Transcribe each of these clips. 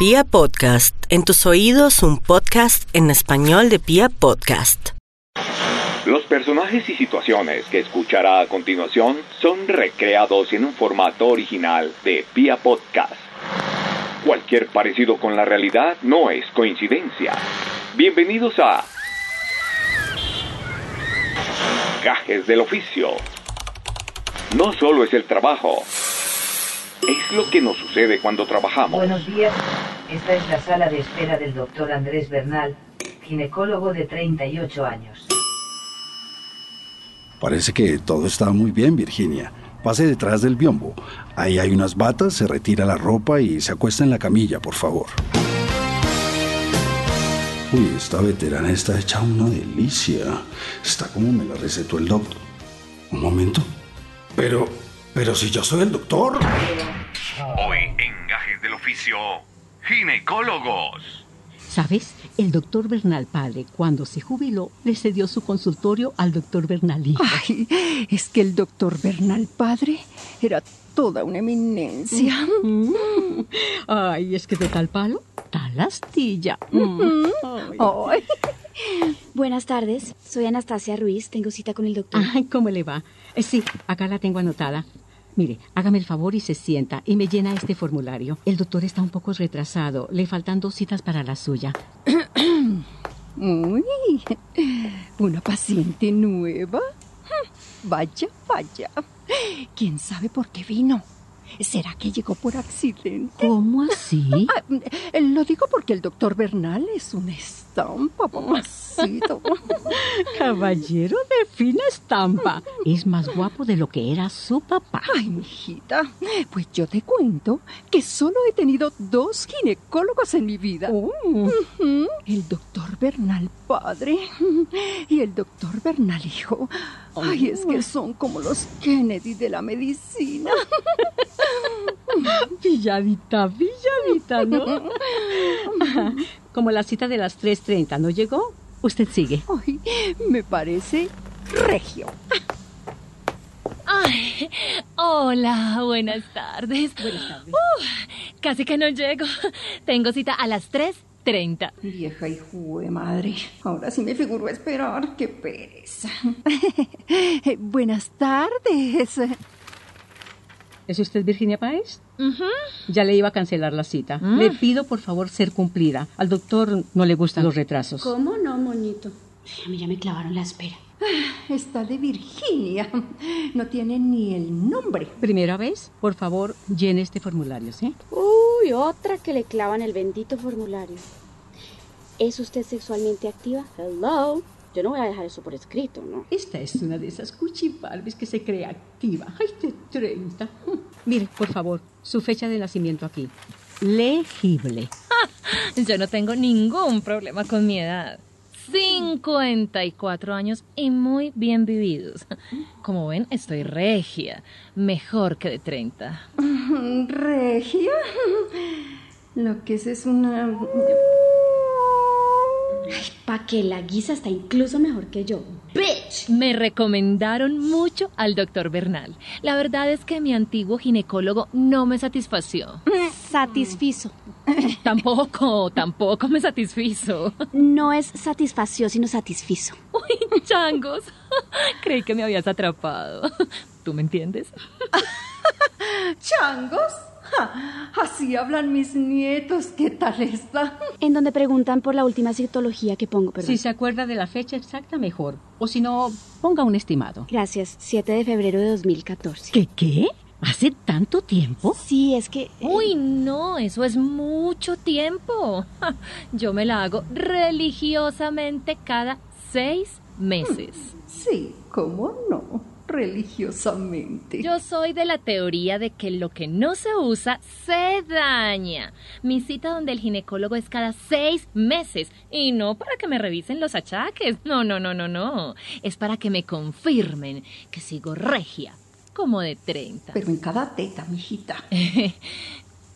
Pia Podcast, en tus oídos un podcast en español de Pia Podcast. Los personajes y situaciones que escuchará a continuación son recreados en un formato original de Pia Podcast. Cualquier parecido con la realidad no es coincidencia. Bienvenidos a Gajes del Oficio. No solo es el trabajo, es lo que nos sucede cuando trabajamos. Buenos días. Esta es la sala de espera del doctor Andrés Bernal, ginecólogo de 38 años. Parece que todo está muy bien, Virginia. Pase detrás del biombo. Ahí hay unas batas, se retira la ropa y se acuesta en la camilla, por favor. Uy, esta veterana está hecha una delicia. Está como me la recetó el doctor. Un momento. Pero, pero si yo soy el doctor. Hoy en Gajes del Oficio, ginecólogos. ¿Sabes? El doctor Bernal padre, cuando se jubiló, le cedió su consultorio al doctor Bernal hijo. Ay, es que el doctor Bernal padre era toda una eminencia. Mm. Ay, es que de tal palo, tal astilla. Mm. Ay. Ay, Buenas tardes, soy Anastasia Ruiz, tengo cita con el doctor. Ay, ¿cómo le va? Eh, sí, acá la tengo anotada. Mire, hágame el favor y se sienta y me llena este formulario. El doctor está un poco retrasado. Le faltan dos citas para la suya. uy, una paciente nueva. Vaya, vaya. ¿Quién sabe por qué vino? ¿Será que llegó por accidente? ¿Cómo así? Ah, eh, lo digo porque el doctor Bernal es una estampa, papacito. Caballero de fina estampa. Es más guapo de lo que era su papá. Ay, mijita, pues yo te cuento que solo he tenido dos ginecólogos en mi vida. Oh. El doctor Bernal padre y el doctor Bernal hijo. Ay, es que son como los Kennedy de la medicina. Pilladita, pilladita, ¿no? Como la cita de las 3.30 no llegó, usted sigue. Ay, me parece regio. Ay, hola, buenas tardes. Buenas tardes. Uf, casi que no llego. Tengo cita a las 3.30. Vieja hijo de madre. Ahora sí me figuro esperar. Qué pereza. Buenas tardes. ¿Es usted Virginia Páez? Ya le iba a cancelar la cita. Le pido por favor ser cumplida. Al doctor no le gustan los retrasos. ¿Cómo no, moñito? A mí ya me clavaron la espera. Está de Virginia. No tiene ni el nombre. Primera vez, por favor, llene este formulario, ¿sí? Uy, otra que le clavan el bendito formulario. ¿Es usted sexualmente activa? Hello. Yo no voy a dejar eso por escrito, ¿no? Esta es una de esas cuchibarbis que se cree activa. ¡Ay, de 30! Mire, por favor, su fecha de nacimiento aquí. Legible. Yo no tengo ningún problema con mi edad. 54 años y muy bien vividos. Como ven, estoy regia. Mejor que de 30. Regia. Lo que es es una... Ay, pa' que la guisa está incluso mejor que yo. ¡Bitch! Me recomendaron mucho al doctor Bernal. La verdad es que mi antiguo ginecólogo no me satisfació. Satisfizo. Tampoco, tampoco me satisfizo. No es satisfació, sino satisfizo. Uy, changos. Creí que me habías atrapado. ¿Tú me entiendes? ¿Changos? Así hablan mis nietos. ¿Qué tal está? En donde preguntan por la última citología que pongo, perdón. Si se acuerda de la fecha exacta, mejor. O si no, ponga un estimado. Gracias, 7 de febrero de 2014. ¿Qué qué? ¿Hace tanto tiempo? Sí, es que... eh, Uy, no, eso es mucho tiempo. Yo me la hago religiosamente cada seis meses. Sí, ¿cómo no? Religiosamente. Yo soy de la teoría de que lo que no se usa se daña. Mi cita donde el ginecólogo es cada seis meses y no para que me revisen los achaques. No, no, no, no, no. Es para que me confirmen que sigo regia, como de 30. Pero en cada teta, mijita.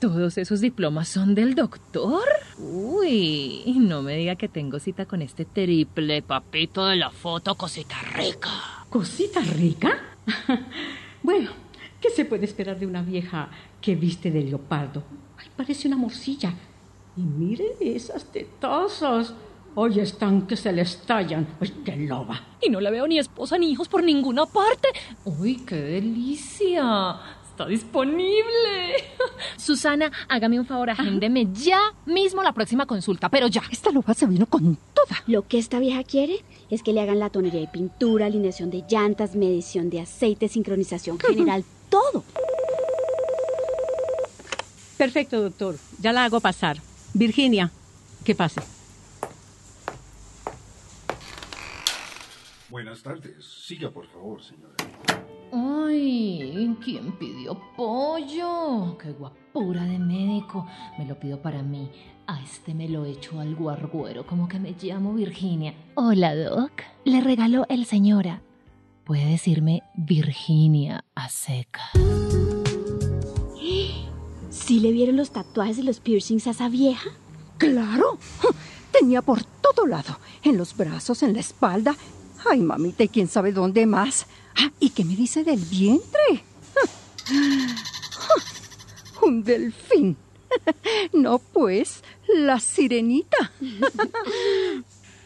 ¿Todos esos diplomas son del doctor? Uy, no me diga que tengo cita con este triple papito de la foto, cosita rica. ¿Cosita rica? bueno, ¿qué se puede esperar de una vieja que viste de leopardo? Ay, parece una morcilla. Y mire esas tetazas. Hoy están que se le estallan. ¡Ay, qué loba! Y no le veo ni esposa ni hijos por ninguna parte. ¡Uy, qué delicia! Está disponible. Susana, hágame un favor, agéndeme ya mismo la próxima consulta, pero ya. Esta loba se vino con toda. Lo que esta vieja quiere es que le hagan la tonería de pintura, alineación de llantas, medición de aceite, sincronización general, todo. Perfecto, doctor. Ya la hago pasar. Virginia, que pase. Buenas tardes. Siga, por favor, señora. Ay, ¿quién pidió pollo? Qué guapura de médico. Me lo pido para mí. A este me lo echo al guarguero, como que me llamo Virginia. Hola, Doc. Le regaló el señora. Puede decirme Virginia a seca. ¿Sí le vieron los tatuajes y los piercings a esa vieja? ¡Claro! Tenía por todo lado. En los brazos, en la espalda. Ay, mamita, y quién sabe dónde más. Ah, ¿y qué me dice del vientre? Un delfín. No, pues, la sirenita.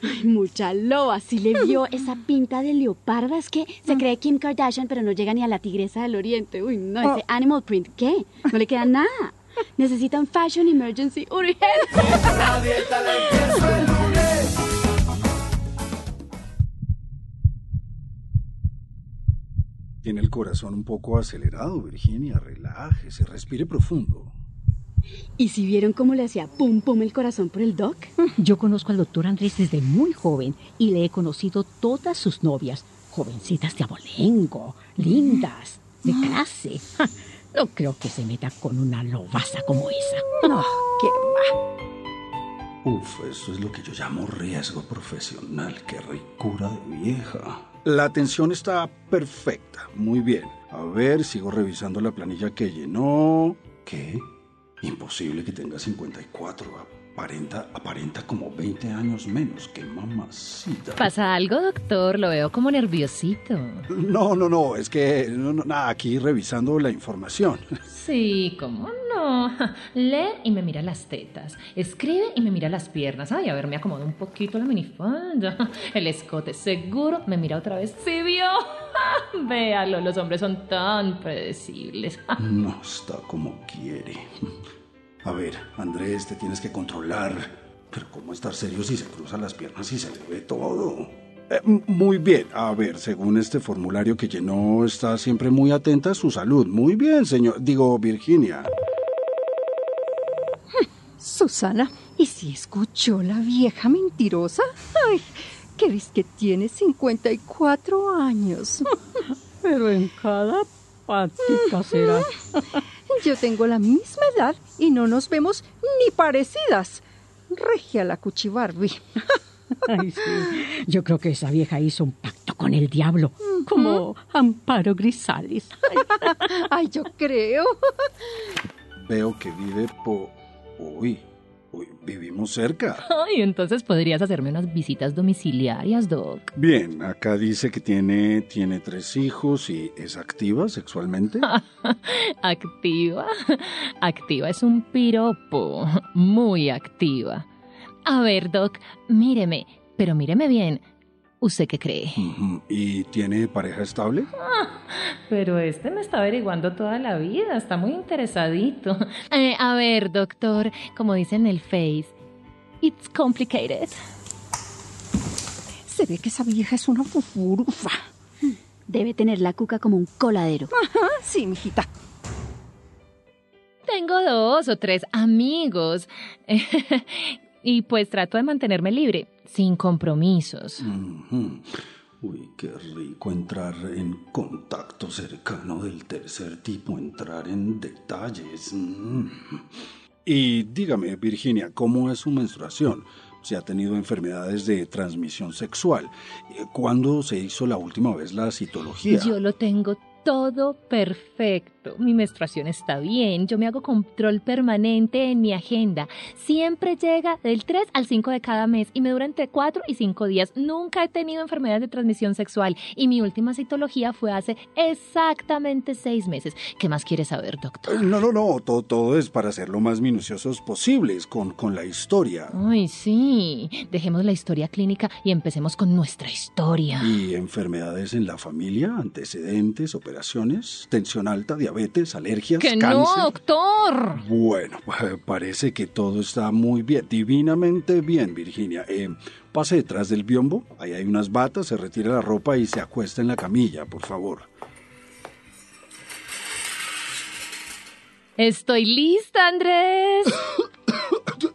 Ay, mucha loba, sí le vio esa pinta de leoparda. Es que se cree Kim Kardashian, pero no llega ni a la tigresa del oriente. Uy, no, ese animal print, ¿qué? No le queda nada. Necesita un fashion emergency urgente. Tiene el corazón un poco acelerado, Virginia. Relájese, respire profundo. ¿Y si vieron cómo le hacía pum pum el corazón por el doc? Yo conozco al doctor Andrés desde muy joven y le he conocido todas sus novias. Jovencitas de abolengo, lindas, de clase. Ja, No creo que se meta con una lobaza como esa. No, qué va. Uf, eso es lo que yo llamo riesgo profesional. Qué ricura de vieja. La atención está perfecta. Muy bien. A ver, sigo revisando la planilla que llenó. ¿Qué? Imposible que tenga 54. Aparenta, aparenta como 20 años menos. ¡Qué mamacita! ¿Pasa algo, doctor? Lo veo como nerviosito. No, no, no. Es que no, no, nada, aquí revisando la información. Sí, ¿cómo Lee y me mira las tetas. Escribe y me mira las piernas. Ay, a ver, me acomodo un poquito la minifalda. El escote seguro me mira otra vez. ¿Sí vio? Véalo, los hombres son tan predecibles. No está como quiere. A ver, Andrés, te tienes que controlar. Pero ¿cómo estar serio si se cruzan las piernas y se le ve todo? Eh, muy bien. A ver, según este formulario que llenó, está siempre muy atenta a su salud. Muy bien, señor. Digo, Virginia. Susana, ¿y si escuchó la vieja mentirosa? Ay, ¿qué ves que tiene 54 años? Pero en cada patica será. Yo tengo la misma edad y no nos vemos ni parecidas. Regia la cuchibarbi. Ay, sí. Yo creo que esa vieja hizo un pacto con el diablo, como Amparo Grisales. Ay, yo creo. Veo que vive por... Uy, uy, vivimos cerca. Ay, entonces podrías hacerme unas visitas domiciliarias, Doc. Bien, acá dice que tiene, tiene tres hijos y es activa sexualmente. Activa. Activa es un piropo. Muy activa. A ver, Doc, míreme, pero míreme bien. ¿Usted qué cree? ¿Y tiene pareja estable? Pero este me está averiguando toda la vida, está muy interesadito. Eh, a ver, doctor, como dice en el Face, it's complicated. Se ve que esa vieja es una fufurufa. Debe tener la cuca como un coladero. Ajá, sí, mijita. Tengo dos o tres amigos. y pues trato de mantenerme libre, sin compromisos. Uy, qué rico entrar en contacto cercano del tercer tipo, entrar en detalles. Mm. Y dígame, Virginia, ¿cómo es su menstruación? ¿Se ha tenido enfermedades de transmisión sexual? Eh, ¿Cuándo se hizo la última vez la citología? Yo lo tengo todo perfecto. Mi menstruación está bien. Yo me hago control permanente en mi agenda. Siempre llega del 3 al 5 de cada mes y me dura entre 4 y 5 días. Nunca he tenido enfermedades de transmisión sexual y mi última citología fue hace exactamente 6 meses. ¿Qué más quiere saber, doctor? Eh, No, no, no, todo, todo es para ser lo más minuciosos posibles con, con la historia. Ay, sí. Dejemos la historia clínica y empecemos con nuestra historia. ¿Y enfermedades en la familia? ¿Antecedentes, operaciones? ¿Tensión alta, diabetes, alergias, ¡Que cáncer? no, doctor! Bueno, eh, parece que todo está muy bien, divinamente bien, Virginia. Eh, pase detrás del biombo, ahí hay unas batas, se retira la ropa y se acuesta en la camilla, por favor. Estoy lista, Andrés.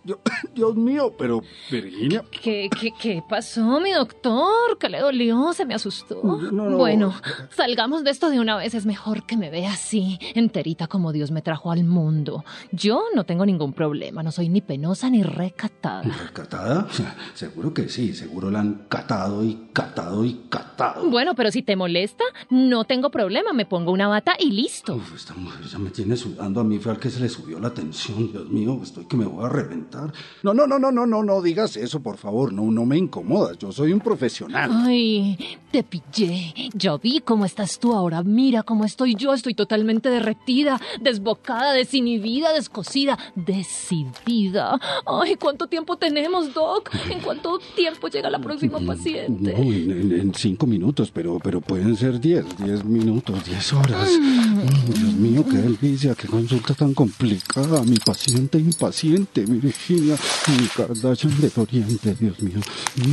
Dios, mío, pero Virginia, ¿Qué, qué, qué pasó, mi doctor? ¿Qué le dolió? ¿Se me asustó? No, no. Bueno, salgamos de esto de una vez. Es mejor que me vea así, enterita como Dios me trajo al mundo. Yo no tengo ningún problema. No soy ni penosa ni recatada. ¿catada? Seguro que sí, seguro la han catado y catado y catado. Bueno, pero si te molesta, no tengo problema. Me pongo una bata y listo. Uf, esta mujer ya me tiene sudando a mí, fue al que se le subió la tensión, Dios mío, estoy que me voy a reventar. No, no, no, no, no, no, no digas eso, por favor, no, no me incomodas, yo soy un profesional. Ay, te pillé. Ya vi cómo estás tú ahora. Mira cómo estoy yo. Estoy totalmente derretida, desbocada, desinhibida, descosida, decidida. Ay, ¿cuánto tiempo tenemos, Doc? ¿En cuánto tiempo llega la próxima No, paciente? en, en- en cinco minutos, pero, pero pueden ser diez, diez minutos, diez horas. Mm, Dios mío, qué delicia, qué consulta tan complicada. Mi paciente impaciente, Virginia, mi Kardashian del Oriente, Dios mío. Mm,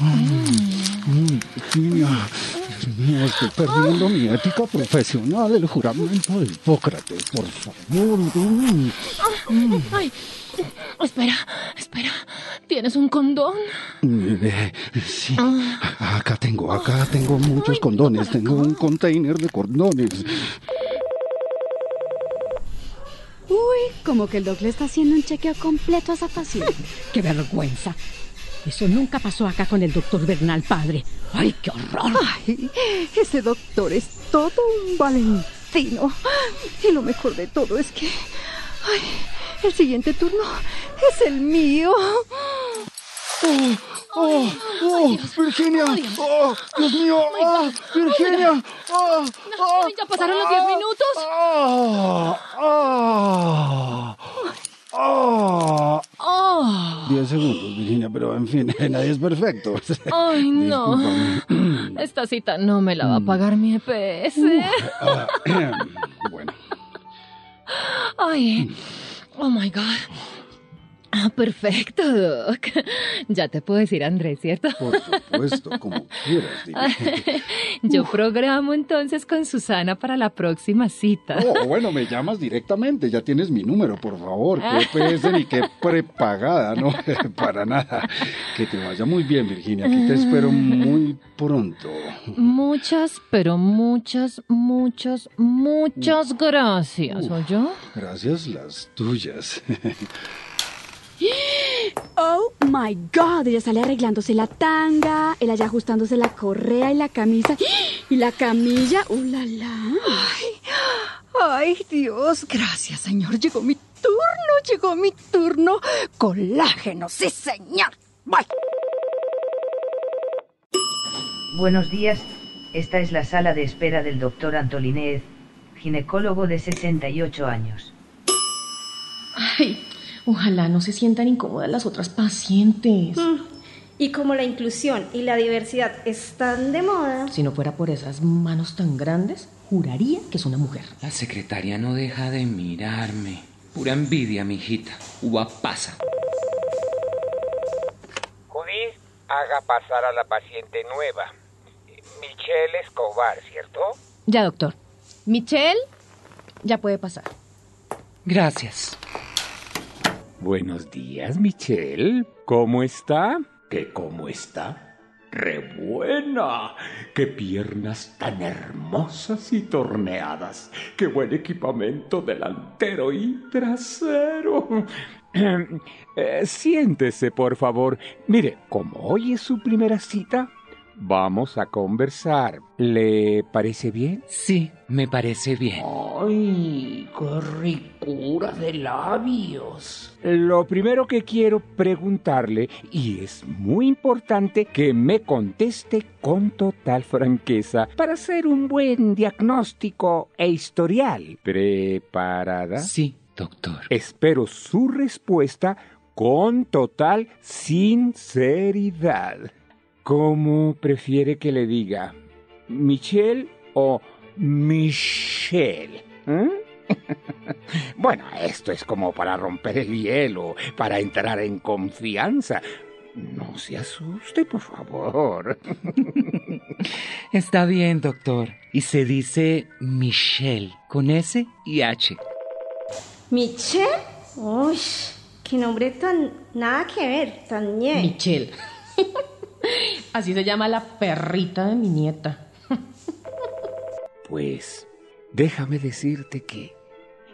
mm, mm, Dios mío, estoy perdiendo mi ética profesional, el juramento de Hipócrates, por favor. mm. Ay, espera, espera. ¿Tienes un condón? Eh, sí, acá tengo, acá tengo muchos condones, tengo un container de condones. Uy, como que el doc le está haciendo un chequeo completo a esa paciente. ¡Qué vergüenza! Eso nunca pasó acá con el doctor Bernal, padre. ¡Ay, qué horror! Ay, ese doctor es todo un valentino. Y lo mejor de todo es que... Ay, el siguiente turno es el mío. ¡Oh, oh, oh, Virginia! ¡Oh, Dios mío! ¡Oh, Virginia! ¡Oh, oh, Ay, ya pasaron los 10 minutos. ¡Oh, oh, oh! Oh, Diez segundos, Virginia, pero en fin, nadie es perfecto. ay, no. Esta cita no me la va a pagar mi EPS. Ah, bueno. Ay, oh my God. Ah, perfecto, Doc. Ya te puedo decir Andrés, ¿cierto? Por supuesto, como quieras, dime. Yo programo entonces con Susana para la próxima cita. Oh, bueno, me llamas directamente, ya tienes mi número, por favor. Qué PS ni qué prepagada, no, para nada. Que te vaya muy bien, Virginia. Aquí te espero muy pronto. Muchas, pero muchas, muchas, muchas gracias, ¿oyó? Gracias, las tuyas. Oh my god, ella sale arreglándose la tanga, él allá ajustándose la correa y la camisa. Y la camilla, uh la la. Ay, Dios, gracias, señor. Llegó mi turno, llegó mi turno. Colágeno, sí, señor. Bye. Buenos días, esta es la sala de espera del doctor Antolinez, ginecólogo de 78 años. Ay, ojalá no se sientan incómodas las otras pacientes. Y como la inclusión y la diversidad están de moda, Si no fuera por esas manos tan grandes, juraría que es una mujer. La secretaria no deja de mirarme. Pura envidia, mijita. Uva pasa. Judith, haga pasar a la paciente nueva. Michelle Escobar, ¿cierto? Ya, doctor. Michelle, ya puede pasar. Gracias. Buenos días, Michelle. ¿Cómo está? ¿Qué cómo está? ¡Re buena! ¡Qué piernas tan hermosas y torneadas! ¡Qué buen equipamiento delantero y trasero! Eh, siéntese, por favor. Mire, como hoy es su primera cita, vamos a conversar. ¿Le parece bien? Sí, me parece bien. ¡Ay, qué ricura de labios! Lo primero que quiero preguntarle, y es muy importante que me conteste con total franqueza para hacer un buen diagnóstico e historial. ¿Preparada? Sí, doctor. Espero su respuesta con total sinceridad. ¿Cómo prefiere que le diga? ¿Michelle o Michelle? ¿Eh? bueno, esto es como para romper el hielo, para entrar en confianza. No se asuste, por favor. Está bien, doctor. Y se dice Michelle, con S y H. ¿Michelle? Uy, qué nombre tan nada que ver, tan ñe. Michelle. Así se llama la perrita de mi nieta. Pues déjame decirte que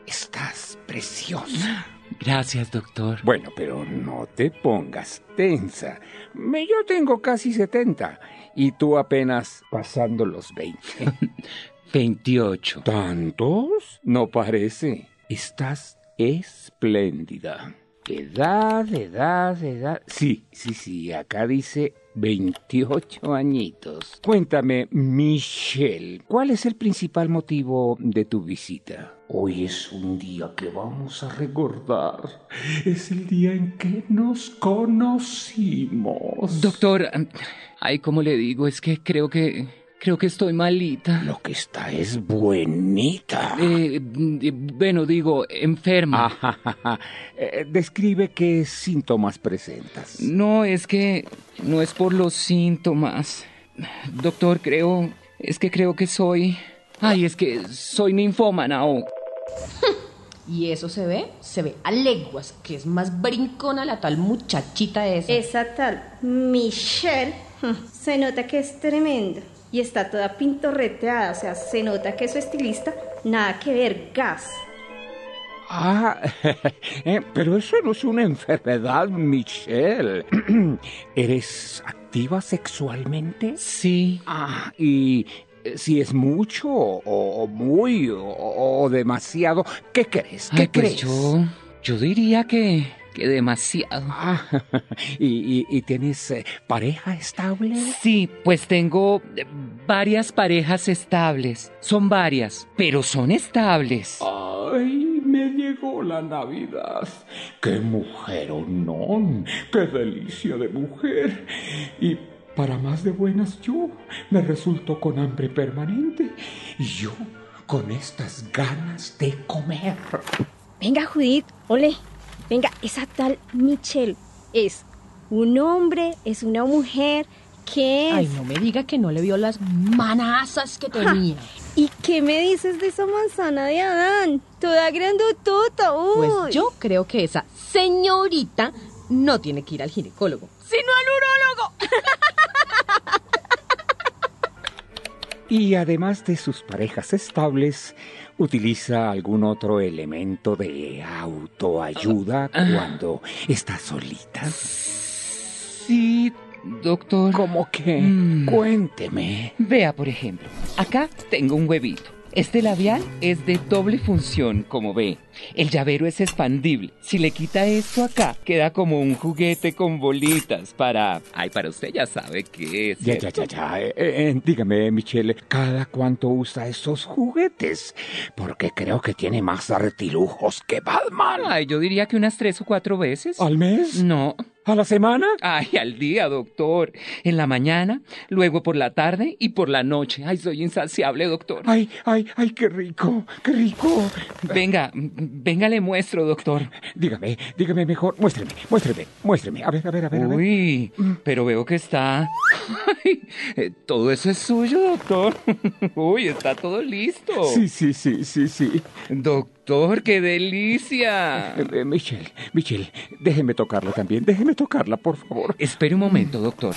estás preciosa. Gracias, doctor. Bueno, pero no te pongas tensa. Me- Yo tengo casi 70 y tú apenas pasando los 20. 28. ¿Tantos? No parece. Estás espléndida. Edad, edad, edad. Sí, sí, sí, acá dice 28 añitos. Cuéntame, Michelle, ¿cuál es el principal motivo de tu visita? Hoy es un día que vamos a recordar. Es el día en que nos conocimos. Doctor, ay, ¿cómo le digo? Es que creo que... Creo que estoy malita. Lo que está es buenita. Eh, mm, bueno, digo, enferma. Ajá, Eh, describe qué síntomas presentas. No, es que no es por los síntomas. Doctor, creo, es que creo que soy... Ay, es que soy ninfómana o... ¿Y eso se ve? Se ve a leguas, que es más brincona la tal muchachita esa. Esa tal Michelle, se nota que es tremenda. Y está toda pintorreteada, o sea, se nota que su estilista, nada que ver, gas. Ah, eh, pero eso no es una enfermedad, Michelle. ¿Eres activa sexualmente? Sí. Ah, y eh, si es mucho o, o muy o, o demasiado, ¿qué crees? ¿Qué Ay, pues crees? yo, yo diría que, que demasiado. Ah, ¿y, y- y tienes eh, pareja estable? Sí, pues tengo eh, varias parejas estables. Son varias, pero son estables. Ay, me llegó la Navidad. ¡Qué mujeronón! ¡Qué delicia de mujer! Y para más de buenas yo me resulto con hambre permanente y yo con estas ganas de comer. Venga, Judith, ole. Venga, esa tal Michelle es un hombre, es una mujer, ¿qué es? Ay, no me diga que no le vio las manazas que tenía. ¿Y qué me dices de esa manzana de Adán? Toda grandotota, uy. Pues yo creo que esa señorita no tiene que ir al ginecólogo, sino al urólogo. Y además de sus parejas estables, utiliza algún otro elemento de autoayuda cuando está solita. Sí, doctor. ¿Cómo que? Mm. Cuénteme. Vea, por ejemplo, acá tengo un huevito. Este labial es de doble función, como ve. El llavero es expandible. Si le quita esto acá, queda como un juguete con bolitas para... Ay, para usted ya sabe qué es. Ya, ya, ya, ya. Eh, eh, dígame, Michelle, ¿cada cuánto usa esos juguetes? Porque creo que tiene más artilujos que Batman. Ay, yo diría que unas tres o cuatro veces. ¿Al mes? No. ¿A la semana? Ay, al día, doctor. En la mañana, luego por la tarde y por la noche. Ay, soy insaciable, doctor. Ay, ay, ay, qué rico, qué rico. Venga, venga, le muestro, doctor. Dígame, dígame mejor. Muéstreme, muéstreme, muéstreme. A ver, a ver, a ver, a ver. Uy, pero veo que está... Eh, todo eso es suyo, doctor. Uy, está todo listo. Sí, sí, sí, sí, sí. Doctor, qué delicia. Eh, eh, Michelle, Michelle, déjeme tocarla también. Déjeme tocarla, por favor. Espere un momento, doctor.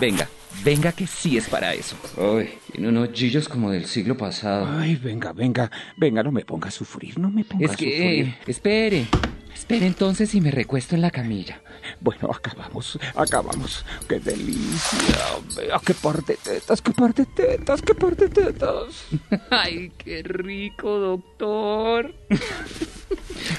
Venga, venga que sí es para eso. Ay, tiene unos chillos como del siglo pasado. Ay, venga, venga, venga, no me ponga a sufrir, no me ponga Es a que, sufrir. espere, espere entonces y me recuesto en la camilla. Bueno, acabamos, acabamos. ¡Qué delicia! Vea, qué par de tetas, qué par de tetas, qué par de tetas. Ay, qué rico, doctor.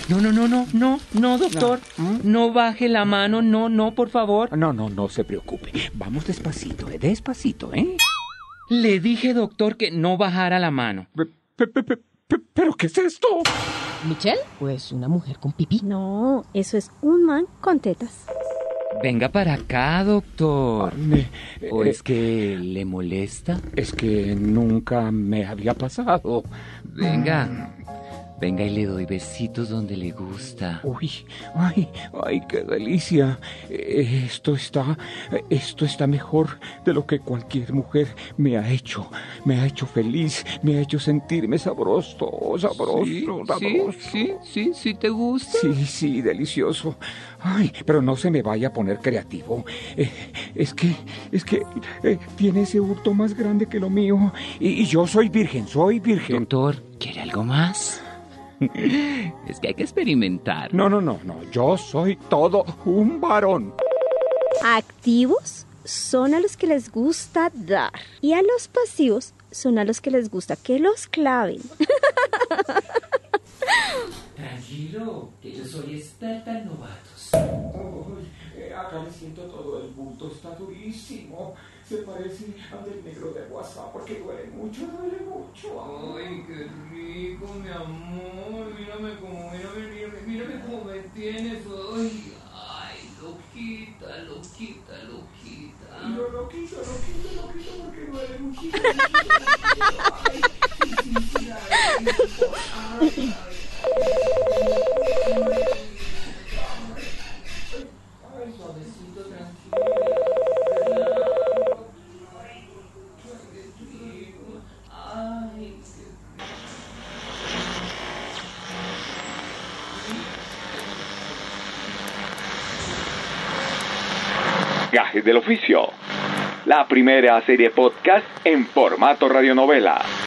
No, no, no, no, no, no, doctor. No baje la mano, no, no, por favor. No, no, no se preocupe. Vamos despacito, eh, despacito, ¿eh? Le dije, doctor, que no bajara la mano. ¿Pero qué es esto? ¿Michelle? Pues una mujer con pipí. No, eso es un man con tetas. Venga para acá, doctor. Me- ¿O eh, es que le molesta? Es que nunca me había pasado. Venga. Venga y le doy besitos donde le gusta. Uy, ay, ay, qué delicia. Esto está, esto está mejor de lo que cualquier mujer me ha hecho. Me ha hecho feliz, me ha hecho sentirme sabroso, sabroso, Sí, sabroso. sí, sí, sí, sí te gusta. Sí, sí, delicioso. Ay, pero no se me vaya a poner creativo. Eh, es que, es que eh, tiene ese hurto más grande que lo mío. Y, y yo soy virgen, soy virgen. Doctor, ¿quiere algo más? Es que hay que experimentar. No, no, no, no. Yo soy todo un varón. Activos son a los que les gusta dar y a los pasivos son a los que les gusta que los claven. Tranquilo, que yo soy experta en novatos. eh, acá me siento todo el bulto, está durísimo. Se parece al del negro de WhatsApp porque duele mucho, duele mucho. Ay, qué rico, mi amor. Mírame como, mírame, mírame, mírame cómo me tienes. Ay, ay, loquita, loquita, loquita. Lo loquito, loquito, loquito porque duele muchísimo. Ay, suavecito, tranquilo. Ay, qué Gajes del oficio. La primera serie podcast en formato radionovela.